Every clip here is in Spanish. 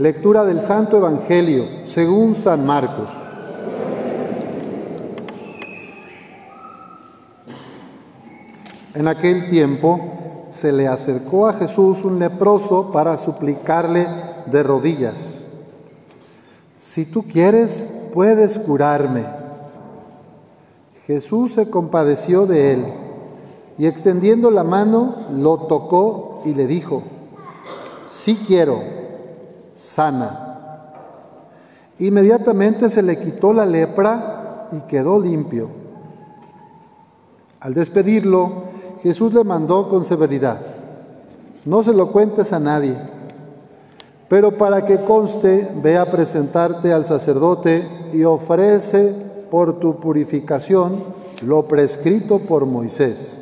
Lectura del Santo Evangelio según San Marcos. En aquel tiempo se le acercó a Jesús un leproso para suplicarle de rodillas, si tú quieres, puedes curarme. Jesús se compadeció de él y extendiendo la mano lo tocó y le dijo, sí quiero, sana. Inmediatamente se le quitó la lepra y quedó limpio. Al despedirlo, Jesús le mandó con severidad, no se lo cuentes a nadie, pero para que conste, ve a presentarte al sacerdote y ofrece por tu purificación lo prescrito por Moisés.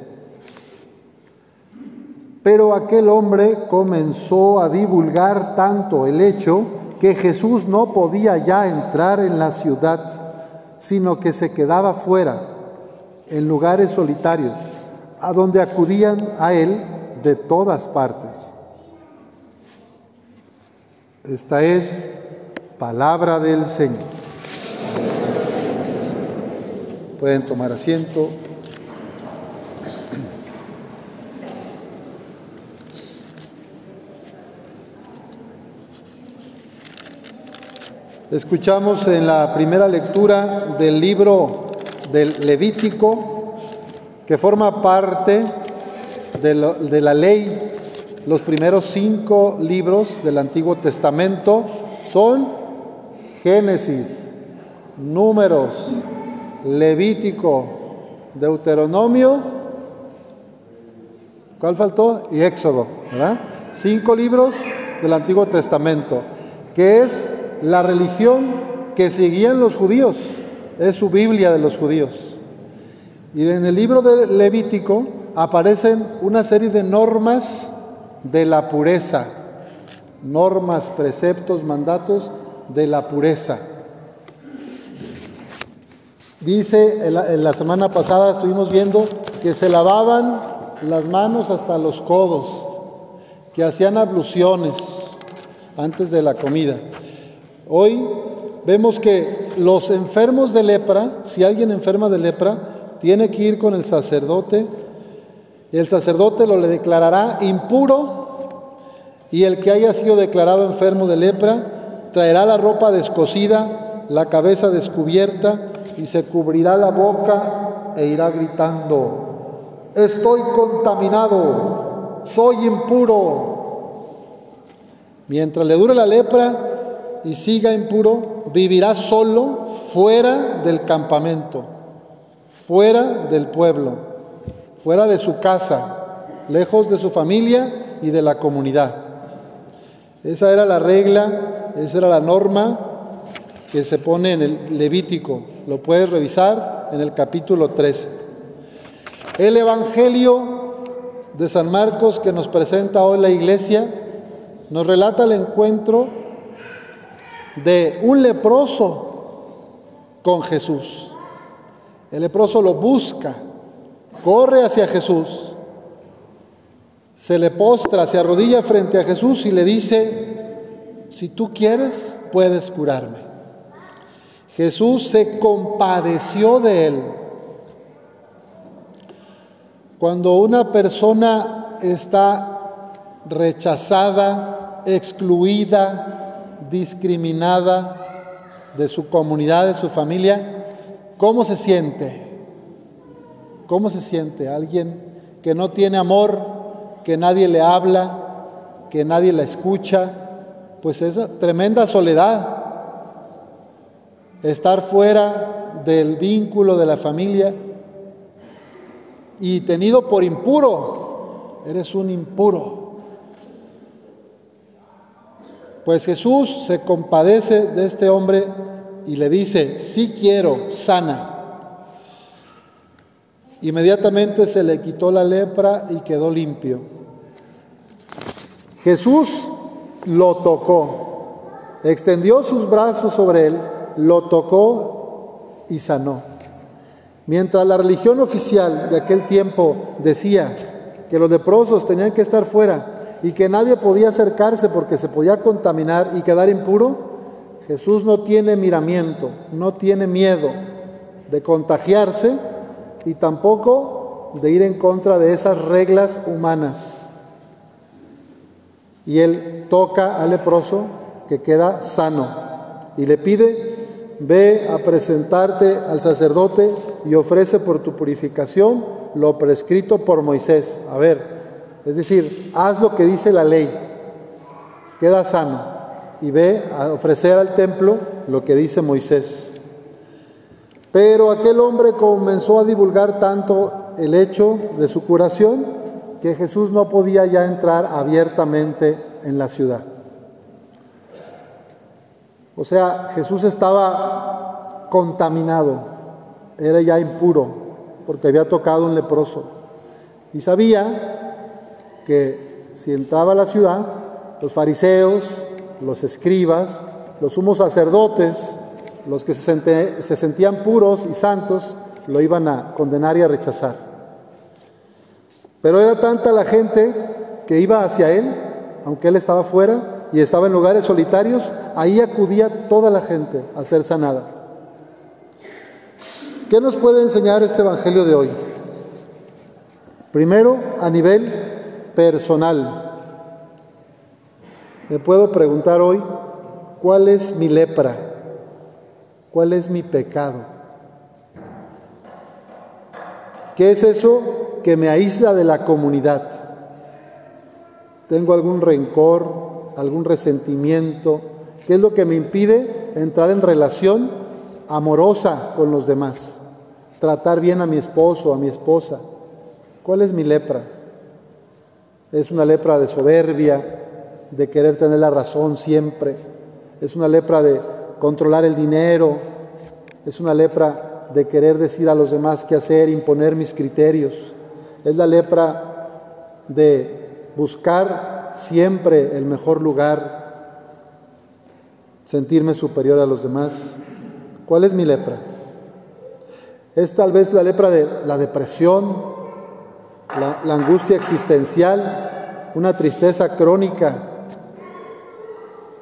Pero aquel hombre comenzó a divulgar tanto el hecho que Jesús no podía ya entrar en la ciudad, sino que se quedaba fuera, en lugares solitarios, a donde acudían a él de todas partes. Esta es palabra del Señor. Pueden tomar asiento. Escuchamos en la primera lectura del libro del Levítico, que forma parte de, la ley, los primeros cinco libros del Antiguo Testamento son Génesis, Números, Levítico, Deuteronomio, ¿cuál faltó? Y Éxodo, ¿verdad? Cinco libros del Antiguo Testamento, que es la religión que seguían los judíos, es su Biblia de los judíos. Y en el libro de Levítico aparecen una serie de normas de la pureza, normas, preceptos, mandatos de la pureza. Dice, en la, semana pasada estuvimos viendo que se lavaban las manos hasta los codos, que hacían abluciones antes de la comida. Hoy vemos que los enfermos de lepra, si alguien enferma de lepra, tiene que ir con el sacerdote el sacerdote lo le declarará impuro y el que haya sido declarado enfermo de lepra traerá la ropa descosida, la cabeza descubierta y se cubrirá la boca e irá gritando, estoy contaminado, soy impuro. Mientras le dure la lepra, y siga impuro, vivirá solo fuera del campamento, fuera del pueblo, fuera de su casa, lejos de su familia y de la comunidad. Esa era la regla, esa era la norma que se pone en el Levítico. Lo puedes revisar en el capítulo 13. El Evangelio de San Marcos que nos presenta hoy la iglesia nos relata el encuentro de un leproso con Jesús. El leproso lo busca, corre hacia Jesús, se le postra, se arrodilla frente a Jesús y le dice, si tú quieres, puedes curarme. Jesús se compadeció de él. Cuando una persona está rechazada, excluida, discriminada de su comunidad, de su familia, ¿cómo se siente? ¿Cómo se siente alguien que no tiene amor, que nadie le habla, que nadie la escucha? Pues esa tremenda soledad. Estar fuera del vínculo de la familia y tenido por impuro, eres un impuro. Pues Jesús se compadece de este hombre y le dice, sí quiero, sana. Inmediatamente se le quitó la lepra y quedó limpio. Jesús lo tocó, extendió sus brazos sobre él, lo tocó y sanó. Mientras la religión oficial de aquel tiempo decía que los leprosos tenían que estar fuera, y que nadie podía acercarse porque se podía contaminar y quedar impuro, Jesús no tiene miramiento, no tiene miedo de contagiarse y tampoco de ir en contra de esas reglas humanas. Y él toca al leproso que queda sano y le pide, ve a presentarte al sacerdote y ofrece por tu purificación lo prescrito por Moisés. A ver, es decir, haz lo que dice la ley, queda sano y ve a ofrecer al templo lo que dice Moisés. Pero aquel hombre comenzó a divulgar tanto el hecho de su curación que Jesús no podía ya entrar abiertamente en la ciudad. O sea, Jesús estaba contaminado, era ya impuro, porque había tocado un leproso. Y sabía que si entraba a la ciudad, los fariseos, los escribas, los sumos sacerdotes, los que se, sentían puros y santos, lo iban a condenar y a rechazar. Pero era tanta la gente que iba hacia él, aunque él estaba fuera, y estaba en lugares solitarios, ahí acudía toda la gente a ser sanada. ¿Qué nos puede enseñar este Evangelio de hoy? Primero, a nivel personal. Me puedo preguntar hoy, ¿cuál es mi lepra? ¿Cuál es mi pecado? ¿Qué es eso que me aísla de la comunidad? ¿Tengo algún rencor, algún resentimiento, ¿qué es lo que me impide entrar en relación amorosa con los demás? Tratar bien a mi esposo, a mi esposa. ¿Cuál es mi lepra? Es una lepra de soberbia, de querer tener la razón siempre. Es una lepra de controlar el dinero. Es una lepra de querer decir a los demás qué hacer, imponer mis criterios. Es la lepra de buscar siempre el mejor lugar, sentirme superior a los demás. ¿Cuál es mi lepra? Es tal vez la lepra de la depresión, la, angustia existencial, una tristeza crónica,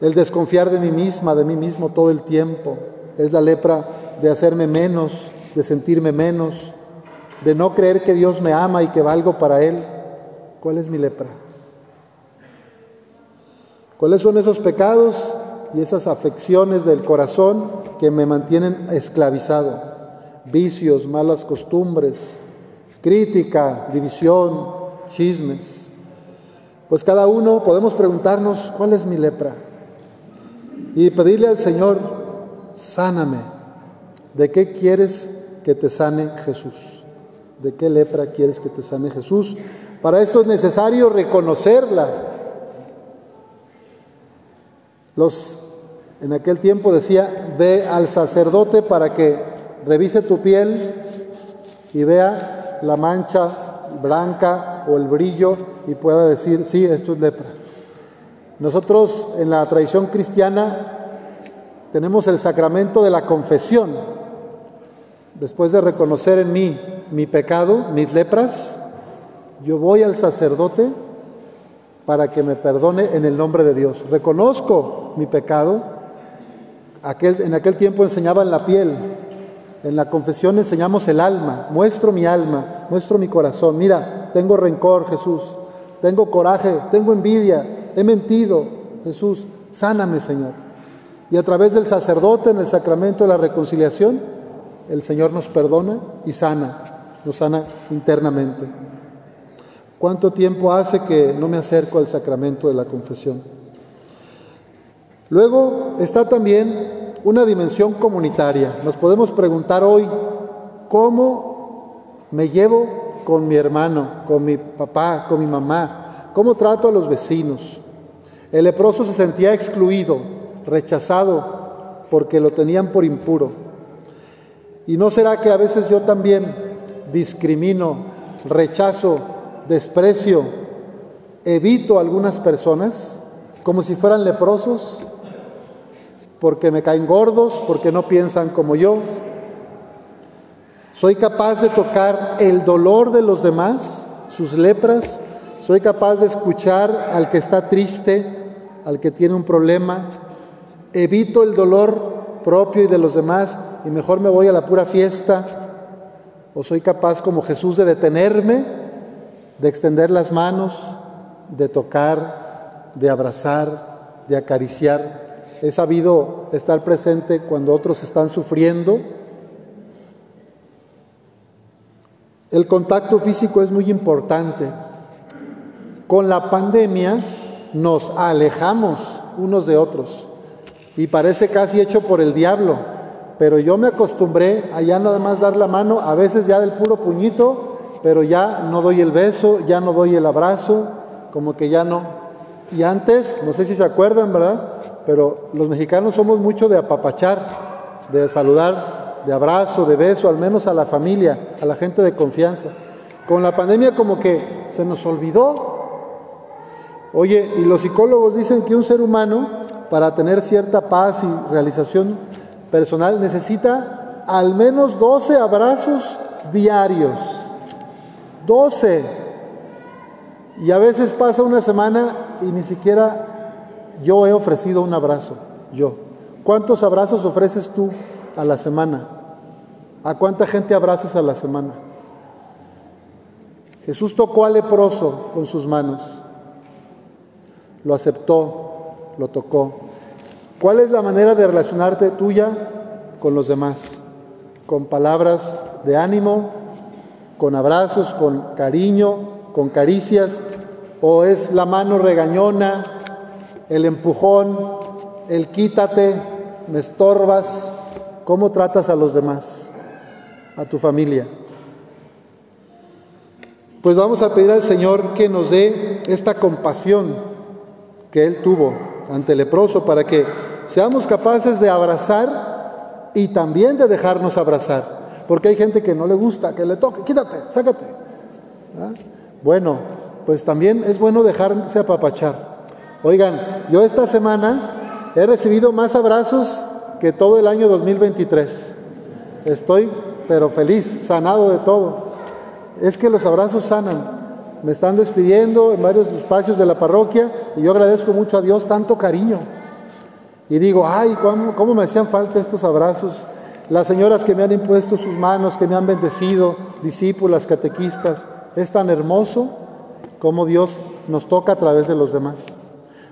el desconfiar de mí misma, de mí mismo todo el tiempo. Es la lepra de hacerme menos, de sentirme menos, de no creer que Dios me ama y que valgo para Él. ¿Cuál es mi lepra? ¿Cuáles son esos pecados y esas afecciones del corazón que me mantienen esclavizado? Vicios, malas costumbres, crítica, división, chismes. Pues cada uno podemos preguntarnos, ¿cuál es mi lepra? Y pedirle al Señor, sáname. ¿De qué quieres que te sane Jesús? ¿De qué lepra quieres que te sane Jesús? Para esto es necesario reconocerla los, en aquel tiempo decía, ve al sacerdote para que revise tu piel y vea la mancha blanca o el brillo y pueda decir, sí, esto es lepra. Nosotros en la tradición cristiana tenemos el sacramento de la confesión. Después de reconocer en mí mi pecado, mis lepras, yo voy al sacerdote para que me perdone en el nombre de Dios. Reconozco mi pecado. Aquel, en aquel tiempo enseñaban la piel, en la confesión enseñamos el alma, muestro mi alma, muestro mi corazón. Mira, tengo rencor, Jesús, tengo coraje, tengo envidia, he mentido, Jesús, sáname, Señor. Y a través del sacerdote en el sacramento de la reconciliación, el Señor nos perdona y sana, nos sana internamente. ¿Cuánto tiempo hace que no me acerco al sacramento de la confesión? Luego está también una dimensión comunitaria. Nos podemos preguntar hoy, ¿cómo me llevo con mi hermano, con mi papá, con mi mamá? ¿Cómo trato a los vecinos? El leproso se sentía excluido, rechazado, porque lo tenían por impuro. ¿Y no será que a veces yo también discrimino, rechazo desprecio, evito a algunas personas como si fueran leprosos, porque me caen gordos, porque no piensan como yo. Soy capaz de tocar el dolor de los demás, sus lepras, Soy capaz de escuchar al que está triste, al que tiene un problema. Evito el dolor propio y de los demás y mejor me voy a la pura fiesta. O soy capaz como Jesús de detenerme, de extender las manos, de tocar, de abrazar, de acariciar. He sabido estar presente cuando otros están sufriendo. El contacto físico es muy importante. Con la pandemia nos alejamos unos de otros y parece casi hecho por el diablo, pero yo me acostumbré a ya nada más dar la mano, a veces ya del puro puñito, pero ya no doy el beso, ya no doy el abrazo, como que ya no. Y antes, no sé si se acuerdan, ¿verdad? Pero los mexicanos somos mucho de apapachar, de saludar, de abrazo, de beso, al menos a la familia, a la gente de confianza. Con la pandemia como que se nos olvidó Oye, y los psicólogos dicen que un ser humano, para tener cierta paz y realización personal, necesita al menos 12 abrazos diarios. 12. Y a veces pasa una semana y ni siquiera yo he ofrecido un abrazo. Yo. ¿Cuántos abrazos ofreces tú a la semana? ¿A cuánta gente abrazas a la semana? Jesús tocó al leproso con sus manos lo aceptó, lo tocó. ¿Cuál es la manera de relacionarte tuya con los demás? Con palabras de ánimo, con abrazos, con cariño, con caricias, o es la mano regañona, el empujón, el quítate, me estorbas, ¿cómo tratas a los demás, a tu familia? Pues vamos a pedir al Señor que nos dé esta compasión que él tuvo ante el leproso para que seamos capaces de abrazar y también de dejarnos abrazar. Porque hay gente que no le gusta, que le toque, quítate, sácate. Bueno, pues también es bueno dejarse apapachar. Oigan, yo esta semana he recibido más abrazos que todo el año 2023. Estoy, pero feliz, sanado de todo. Es que los abrazos sanan me están despidiendo en varios espacios de la parroquia y yo agradezco mucho a Dios tanto cariño. Y digo, ay, ¿cómo, cómo me hacían falta estos abrazos? Las señoras que me han impuesto sus manos, que me han bendecido, discípulas, catequistas, es tan hermoso como Dios nos toca a través de los demás.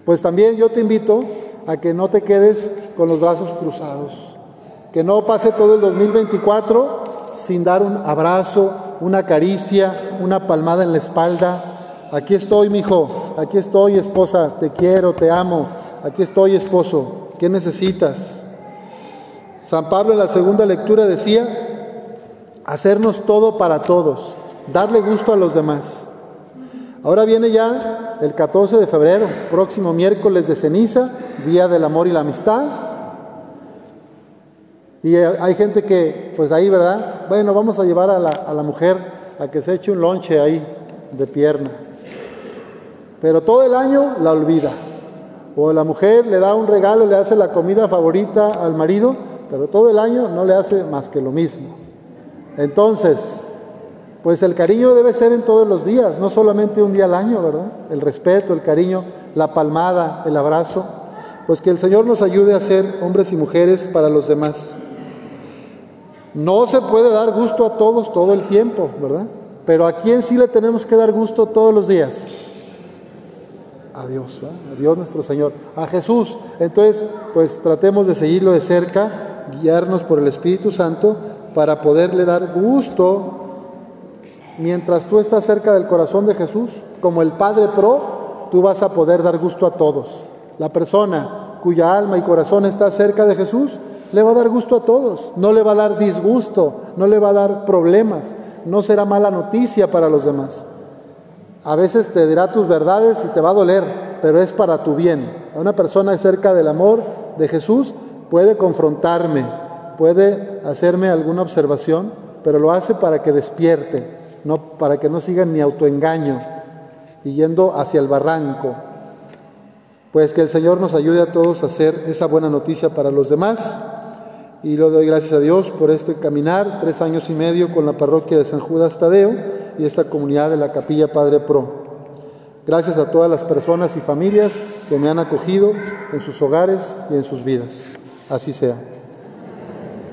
Pues también yo te invito a que no te quedes con los brazos cruzados, que no pase todo el 2024 sin dar un abrazo, una caricia, una palmada en la espalda. Aquí estoy, mi hijo, aquí estoy, esposa, te quiero, te amo. Aquí estoy, esposo, ¿qué necesitas? San Pablo en la segunda lectura decía, hacernos todo para todos, darle gusto a los demás. Ahora viene ya el 14 de febrero, próximo miércoles de ceniza, Día del Amor y la Amistad. Y hay gente que, pues ahí, ¿verdad? Bueno, vamos a llevar a la, a la mujer a que se eche un lonche ahí de pierna. Pero todo el año la olvida. O la mujer le da un regalo, le hace la comida favorita al marido, pero todo el año no le hace más que lo mismo. Entonces, pues el cariño debe ser en todos los días, no solamente un día al año, ¿verdad? El respeto, el cariño, la palmada, el abrazo. Pues que el Señor nos ayude a ser hombres y mujeres para los demás. No se puede dar gusto a todos todo el tiempo, ¿verdad? Pero ¿a quién sí le tenemos que dar gusto todos los días? A Dios, ¿verdad? a Dios nuestro Señor, a Jesús. Entonces, pues tratemos de seguirlo de cerca, guiarnos por el Espíritu Santo para poderle dar gusto mientras tú estás cerca del corazón de Jesús, como el Padre Pro, tú vas a poder dar gusto a todos. La persona cuya alma y corazón está cerca de Jesús, le va a dar gusto a todos, no le va a dar disgusto, no le va a dar problemas, no será mala noticia para los demás. A veces te dirá tus verdades y te va a doler, pero es para tu bien. Una persona cerca del amor de Jesús puede confrontarme, puede hacerme alguna observación, pero lo hace para que despierte, no para que no siga en mi autoengaño y yendo hacia el barranco. Pues que el Señor nos ayude a todos a hacer esa buena noticia para los demás y le doy gracias a Dios por este caminar, tres años y medio con la parroquia de San Judas Tadeo y esta comunidad de la Capilla Padre Pro. Gracias a todas las personas y familias que me han acogido en sus hogares y en sus vidas. Así sea.